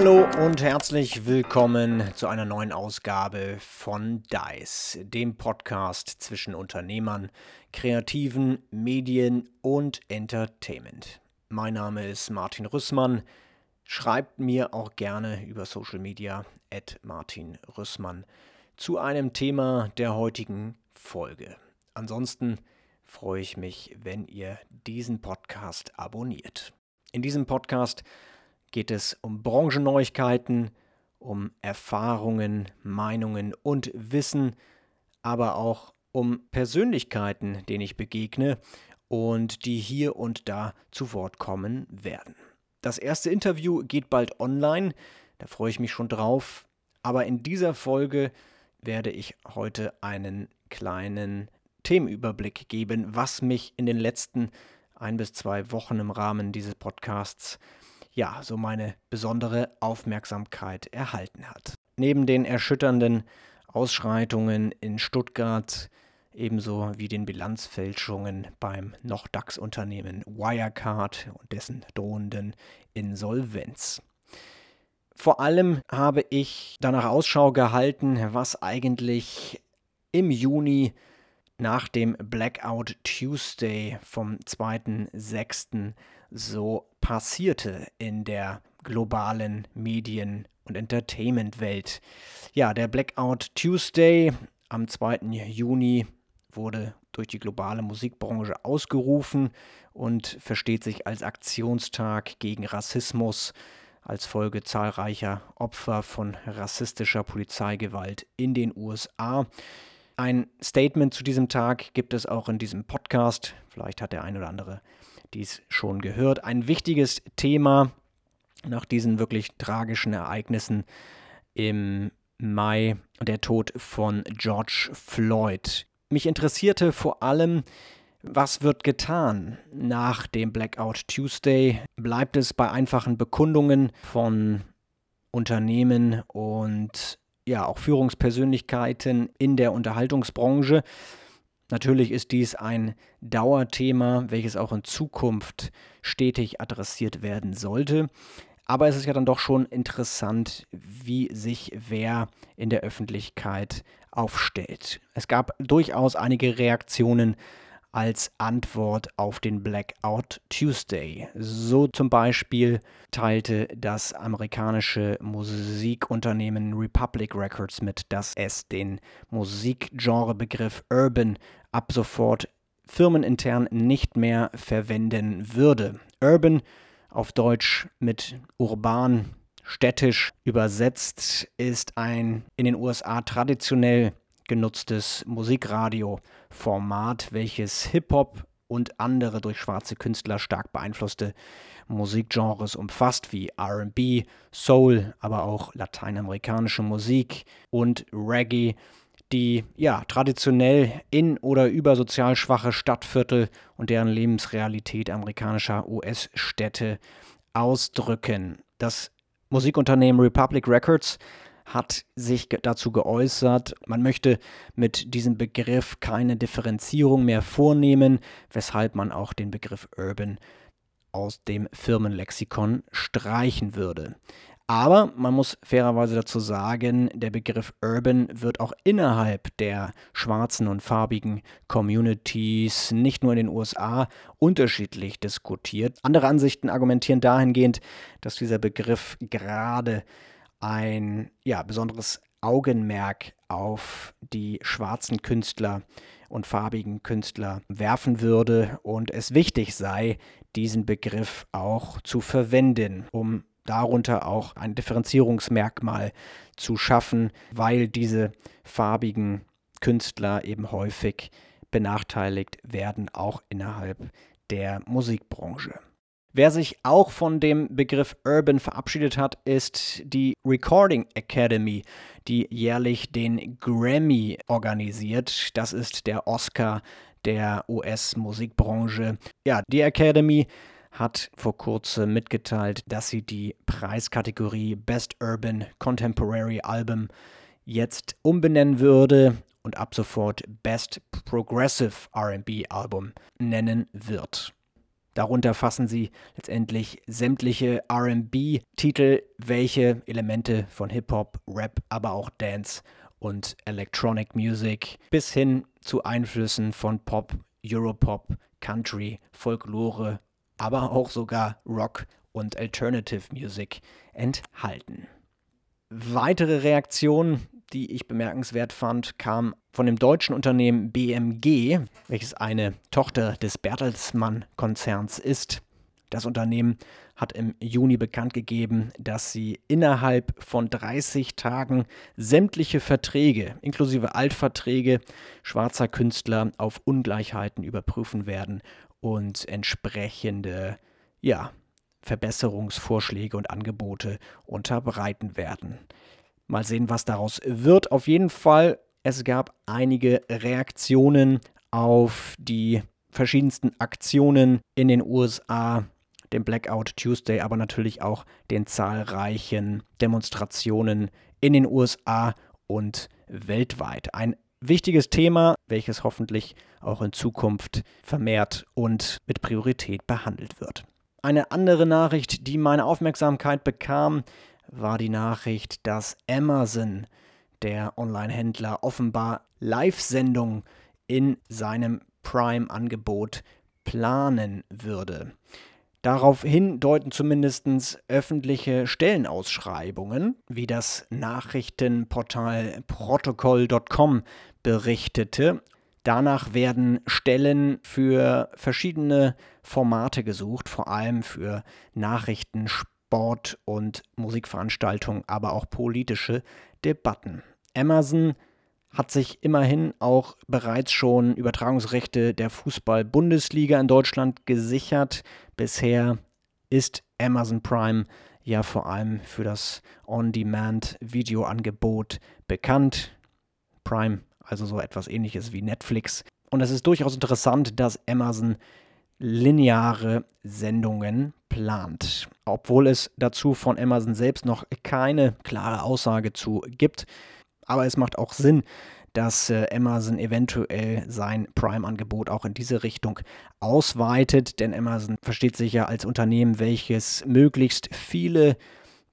Hallo und herzlich willkommen zu einer neuen Ausgabe von DICE, dem Podcast zwischen Unternehmern, Kreativen, Medien und Entertainment. Mein Name ist Martin Rüssmann. Schreibt mir auch gerne über Social Media at Martin Rüssmann zu einem Thema der heutigen Folge. Ansonsten freue ich mich, wenn ihr diesen Podcast abonniert. In diesem Podcast geht es um Branchenneuigkeiten, um Erfahrungen, Meinungen und Wissen, aber auch um Persönlichkeiten, denen ich begegne und die hier und da zu Wort kommen werden. Das erste Interview geht bald online, da freue ich mich schon drauf, aber in dieser Folge werde ich heute einen kleinen Themenüberblick geben, was mich in den letzten ein bis zwei Wochen im Rahmen dieses Podcasts ja so meine besondere Aufmerksamkeit erhalten hat. Neben den erschütternden Ausschreitungen in Stuttgart, ebenso wie den Bilanzfälschungen beim noch DAX-Unternehmen Wirecard und dessen drohenden Insolvenz. Vor allem habe ich danach Ausschau gehalten, was eigentlich im Juni nach dem Blackout Tuesday vom 2.6. so passierte in der globalen Medien- und Entertainment-Welt. Ja, der Blackout Tuesday am 2. Juni wurde durch die globale Musikbranche ausgerufen und versteht sich als Aktionstag gegen Rassismus als Folge zahlreicher Opfer von rassistischer Polizeigewalt in den USA. Ein Statement zu diesem Tag gibt es auch in diesem Podcast. Vielleicht hat der ein oder andere dies schon gehört. Ein wichtiges Thema nach diesen wirklich tragischen Ereignissen im Mai, der Tod von George Floyd. Mich interessierte vor allem, was wird getan nach dem Blackout Tuesday? Bleibt es bei einfachen Bekundungen von Unternehmen und ja auch Führungspersönlichkeiten in der Unterhaltungsbranche? Natürlich ist dies ein Dauerthema, welches auch in Zukunft stetig adressiert werden sollte. Aber es ist ja dann doch schon interessant, wie sich wer in der Öffentlichkeit aufstellt. Es gab durchaus einige Reaktionen als Antwort auf den Blackout Tuesday. So zum Beispiel teilte das amerikanische Musikunternehmen Republic Records mit, dass es den Musikgenrebegriff Urban ab sofort firmenintern nicht mehr verwenden würde. Urban auf Deutsch mit urban, städtisch übersetzt ist ein in den USA traditionell genutztes Musikradioformat, welches Hip-Hop und andere durch schwarze Künstler stark beeinflusste Musikgenres umfasst, wie RB, Soul, aber auch lateinamerikanische Musik und Reggae, die ja traditionell in oder über sozial schwache Stadtviertel und deren Lebensrealität amerikanischer US-Städte ausdrücken. Das Musikunternehmen Republic Records hat sich dazu geäußert, man möchte mit diesem Begriff keine Differenzierung mehr vornehmen, weshalb man auch den Begriff Urban aus dem Firmenlexikon streichen würde. Aber man muss fairerweise dazu sagen, der Begriff Urban wird auch innerhalb der schwarzen und farbigen Communities, nicht nur in den USA, unterschiedlich diskutiert. Andere Ansichten argumentieren dahingehend, dass dieser Begriff gerade ein ja, besonderes Augenmerk auf die schwarzen Künstler und farbigen Künstler werfen würde und es wichtig sei, diesen Begriff auch zu verwenden, um darunter auch ein Differenzierungsmerkmal zu schaffen, weil diese farbigen Künstler eben häufig benachteiligt werden, auch innerhalb der Musikbranche. Wer sich auch von dem Begriff Urban verabschiedet hat, ist die Recording Academy, die jährlich den Grammy organisiert. Das ist der Oscar der US-Musikbranche. Ja, die Academy hat vor kurzem mitgeteilt, dass sie die Preiskategorie Best Urban Contemporary Album jetzt umbenennen würde und ab sofort Best Progressive RB Album nennen wird. Darunter fassen sie letztendlich sämtliche RB-Titel, welche Elemente von Hip-Hop, Rap, aber auch Dance und Electronic Music bis hin zu Einflüssen von Pop, Europop, Country, Folklore, aber auch sogar Rock und Alternative Music enthalten. Weitere Reaktionen, die ich bemerkenswert fand, kam von dem deutschen Unternehmen BMG, welches eine Tochter des Bertelsmann-Konzerns ist. Das Unternehmen hat im Juni bekannt gegeben, dass sie innerhalb von 30 Tagen sämtliche Verträge, inklusive Altverträge schwarzer Künstler, auf Ungleichheiten überprüfen werden und entsprechende ja, Verbesserungsvorschläge und Angebote unterbreiten werden. Mal sehen, was daraus wird. Auf jeden Fall, es gab einige Reaktionen auf die verschiedensten Aktionen in den USA, dem Blackout Tuesday, aber natürlich auch den zahlreichen Demonstrationen in den USA und weltweit. Ein wichtiges Thema, welches hoffentlich auch in Zukunft vermehrt und mit Priorität behandelt wird. Eine andere Nachricht, die meine Aufmerksamkeit bekam, war die Nachricht, dass Amazon, der Online-Händler, offenbar Live-Sendungen in seinem Prime-Angebot planen würde. Daraufhin deuten zumindest öffentliche Stellenausschreibungen, wie das Nachrichtenportal protocol.com berichtete. Danach werden Stellen für verschiedene Formate gesucht, vor allem für Nachrichten, Sport und Musikveranstaltungen, aber auch politische Debatten. Amazon hat sich immerhin auch bereits schon Übertragungsrechte der Fußball-Bundesliga in Deutschland gesichert. Bisher ist Amazon Prime ja vor allem für das On-Demand-Videoangebot bekannt. Prime, also so etwas ähnliches wie Netflix. Und es ist durchaus interessant, dass Amazon lineare Sendungen plant. Obwohl es dazu von Amazon selbst noch keine klare Aussage zu gibt. Aber es macht auch Sinn, dass äh, Amazon eventuell sein Prime-Angebot auch in diese Richtung ausweitet, denn Amazon versteht sich ja als Unternehmen, welches möglichst viele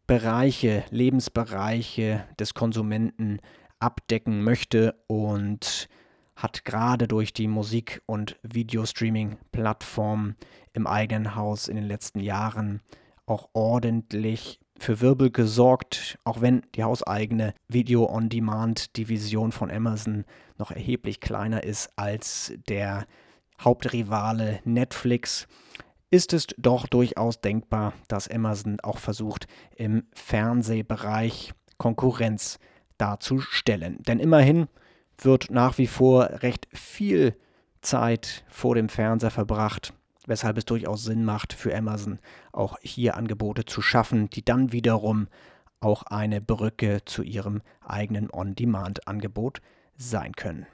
Bereiche, Lebensbereiche des Konsumenten abdecken möchte und hat gerade durch die Musik- und Videostreaming-Plattform im eigenen Haus in den letzten Jahren auch ordentlich für Wirbel gesorgt, auch wenn die hauseigene Video-on-Demand-Division von Amazon noch erheblich kleiner ist als der Hauptrivale Netflix, ist es doch durchaus denkbar, dass Amazon auch versucht, im Fernsehbereich Konkurrenz darzustellen. Denn immerhin wird nach wie vor recht viel Zeit vor dem Fernseher verbracht weshalb es durchaus Sinn macht für Amazon auch hier Angebote zu schaffen, die dann wiederum auch eine Brücke zu ihrem eigenen On-Demand-Angebot sein können.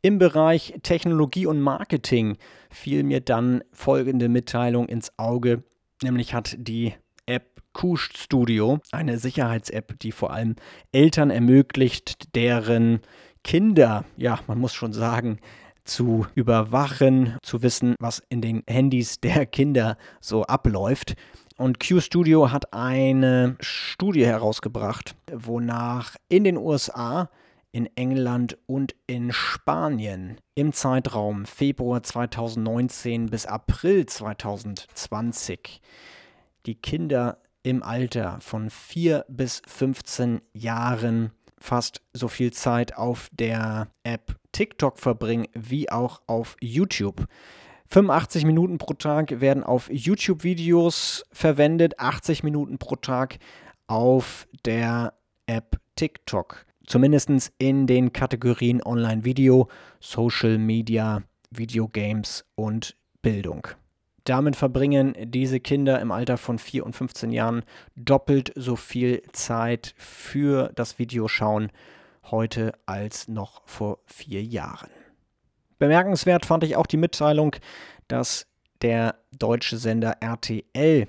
Im Bereich Technologie und Marketing fiel mir dann folgende Mitteilung ins Auge, nämlich hat die App Kush Studio, eine Sicherheits-App, die vor allem Eltern ermöglicht, deren Kinder, ja, man muss schon sagen, zu überwachen, zu wissen, was in den Handys der Kinder so abläuft. Und QStudio hat eine Studie herausgebracht, wonach in den USA, in England und in Spanien im Zeitraum Februar 2019 bis April 2020 die Kinder im Alter von 4 bis 15 Jahren fast so viel Zeit auf der App TikTok verbringen wie auch auf YouTube. 85 Minuten pro Tag werden auf YouTube-Videos verwendet, 80 Minuten pro Tag auf der App TikTok. Zumindest in den Kategorien Online-Video, Social Media, Videogames und Bildung. Damit verbringen diese Kinder im Alter von 4 und 15 Jahren doppelt so viel Zeit für das Videoschauen heute als noch vor vier Jahren. Bemerkenswert fand ich auch die Mitteilung, dass der deutsche Sender RTL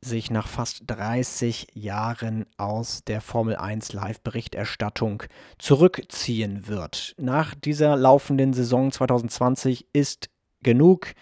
sich nach fast 30 Jahren aus der Formel 1 Live-Berichterstattung zurückziehen wird. Nach dieser laufenden Saison 2020 ist genug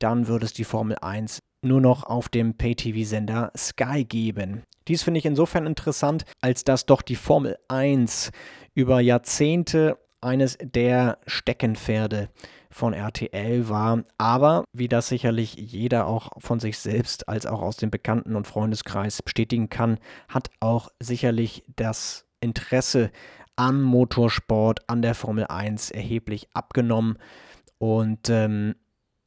dann wird es die Formel 1 nur noch auf dem Pay-TV-Sender Sky geben. Dies finde ich insofern interessant, als dass doch die Formel 1 über Jahrzehnte eines der Steckenpferde von RTL war. Aber wie das sicherlich jeder auch von sich selbst als auch aus dem Bekannten- und Freundeskreis bestätigen kann, hat auch sicherlich das Interesse am Motorsport, an der Formel 1 erheblich abgenommen. Und ähm,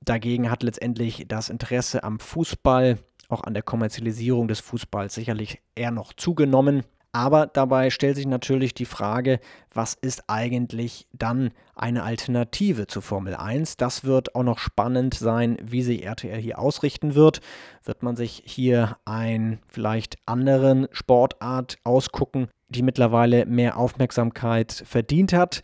dagegen hat letztendlich das Interesse am Fußball, auch an der Kommerzialisierung des Fußballs sicherlich eher noch zugenommen. Aber dabei stellt sich natürlich die Frage, was ist eigentlich dann eine Alternative zur Formel 1? Das wird auch noch spannend sein, wie sich RTL hier ausrichten wird. Wird man sich hier einen vielleicht anderen Sportart ausgucken, die mittlerweile mehr Aufmerksamkeit verdient hat?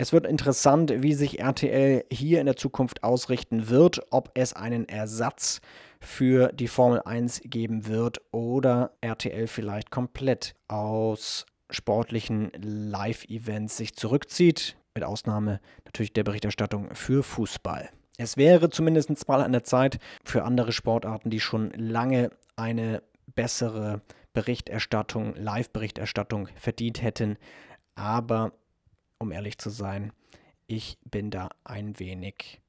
Es wird interessant, wie sich RTL hier in der Zukunft ausrichten wird, ob es einen Ersatz für die Formel 1 geben wird oder RTL vielleicht komplett aus sportlichen Live-Events sich zurückzieht, mit Ausnahme natürlich der Berichterstattung für Fußball. Es wäre zumindest mal an der Zeit für andere Sportarten, die schon lange eine bessere Berichterstattung, Live-Berichterstattung verdient hätten. Aber um ehrlich zu sein, ich bin da ein wenig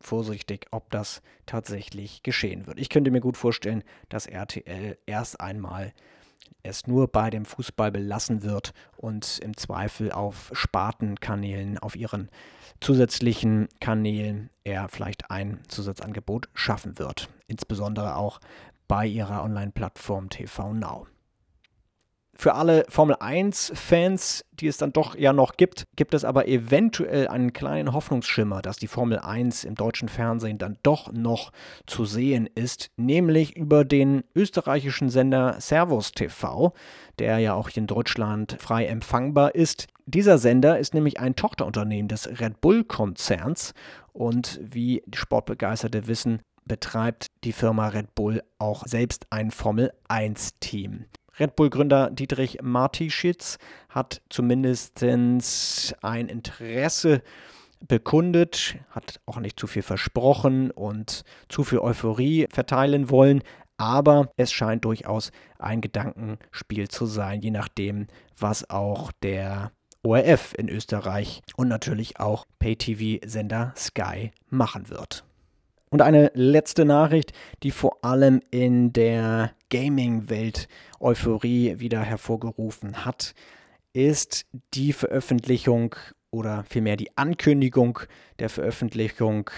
vorsichtig, ob das tatsächlich geschehen wird. Ich könnte mir gut vorstellen, dass RTL erst einmal es nur bei dem Fußball belassen wird und im Zweifel auf Spartenkanälen, auf ihren zusätzlichen Kanälen er vielleicht ein Zusatzangebot schaffen wird. Insbesondere auch bei ihrer Online-Plattform TV Now. Für alle Formel 1-Fans, die es dann doch ja noch gibt, gibt es aber eventuell einen kleinen Hoffnungsschimmer, dass die Formel 1 im deutschen Fernsehen dann doch noch zu sehen ist, nämlich über den österreichischen Sender Servus TV, der ja auch in Deutschland frei empfangbar ist. Dieser Sender ist nämlich ein Tochterunternehmen des Red Bull-Konzerns und wie Sportbegeisterte wissen, betreibt die Firma Red Bull auch selbst ein Formel 1-Team. Red Bull-Gründer Dietrich Martischitz hat zumindest ein Interesse bekundet, hat auch nicht zu viel versprochen und zu viel Euphorie verteilen wollen, aber es scheint durchaus ein Gedankenspiel zu sein, je nachdem, was auch der ORF in Österreich und natürlich auch Pay-TV-Sender Sky machen wird. Und eine letzte Nachricht, die vor allem in der Gaming-Welt Euphorie wieder hervorgerufen hat, ist die Veröffentlichung oder vielmehr die Ankündigung der Veröffentlichung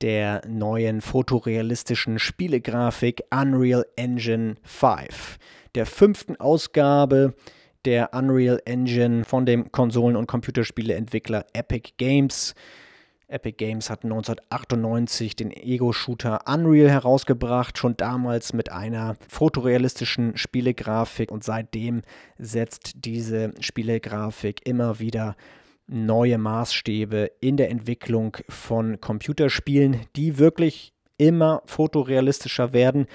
der neuen fotorealistischen Spielegrafik Unreal Engine 5, der fünften Ausgabe der Unreal Engine von dem Konsolen- und Computerspieleentwickler Epic Games. Epic Games hat 1998 den Ego-Shooter Unreal herausgebracht, schon damals mit einer fotorealistischen Spielegrafik und seitdem setzt diese Spielegrafik immer wieder neue Maßstäbe in der Entwicklung von Computerspielen, die wirklich immer fotorealistischer werden.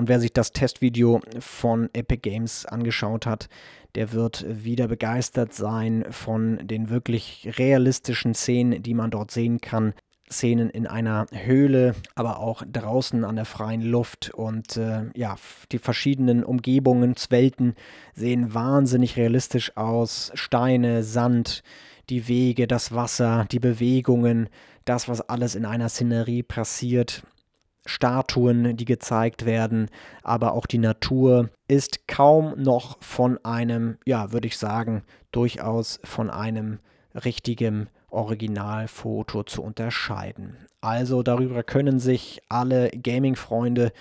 Und wer sich das Testvideo von Epic Games angeschaut hat, der wird wieder begeistert sein von den wirklich realistischen Szenen, die man dort sehen kann. Szenen in einer Höhle, aber auch draußen an der freien Luft und äh, ja, die verschiedenen Umgebungswelten sehen wahnsinnig realistisch aus. Steine, Sand, die Wege, das Wasser, die Bewegungen, das, was alles in einer Szenerie passiert. Statuen, die gezeigt werden, aber auch die Natur ist kaum noch von einem, ja, würde ich sagen, durchaus von einem richtigen Originalfoto zu unterscheiden. Also darüber können sich alle Gaming-Freunde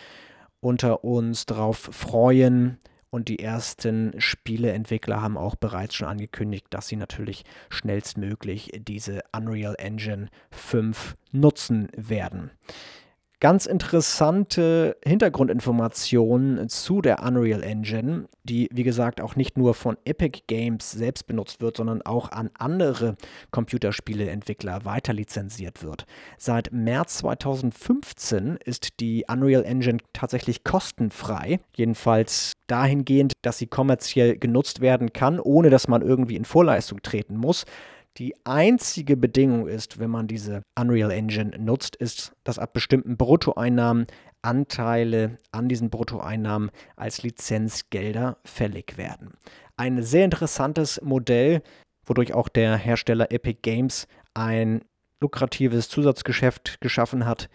unter uns drauf freuen. Und die ersten Spieleentwickler haben auch bereits schon angekündigt, dass sie natürlich schnellstmöglich diese Unreal Engine 5 nutzen werden ganz interessante Hintergrundinformationen zu der Unreal Engine, die wie gesagt auch nicht nur von Epic Games selbst benutzt wird, sondern auch an andere Computerspieleentwickler weiter lizenziert wird. Seit März 2015 ist die Unreal Engine tatsächlich kostenfrei, jedenfalls dahingehend, dass sie kommerziell genutzt werden kann, ohne dass man irgendwie in Vorleistung treten muss. Die einzige Bedingung ist, wenn man diese Unreal Engine nutzt, ist, dass ab bestimmten Bruttoeinnahmen Anteile an diesen Bruttoeinnahmen als Lizenzgelder fällig werden. Ein sehr interessantes Modell, wodurch auch der Hersteller Epic Games ein lukratives Zusatzgeschäft geschaffen hat,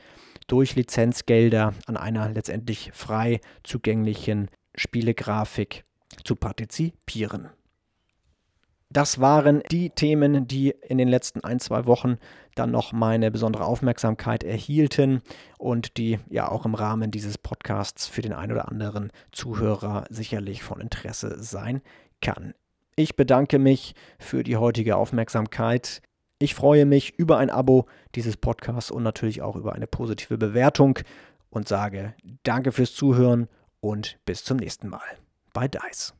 durch Lizenzgelder an einer letztendlich frei zugänglichen Spielegrafik zu partizipieren. Das waren die Themen, die in den letzten ein, zwei Wochen dann noch meine besondere Aufmerksamkeit erhielten und die ja auch im Rahmen dieses Podcasts für den einen oder anderen Zuhörer sicherlich von Interesse sein kann. Ich bedanke mich für die heutige Aufmerksamkeit. Ich freue mich über ein Abo dieses Podcasts und natürlich auch über eine positive Bewertung und sage danke fürs Zuhören und bis zum nächsten Mal bei Dice.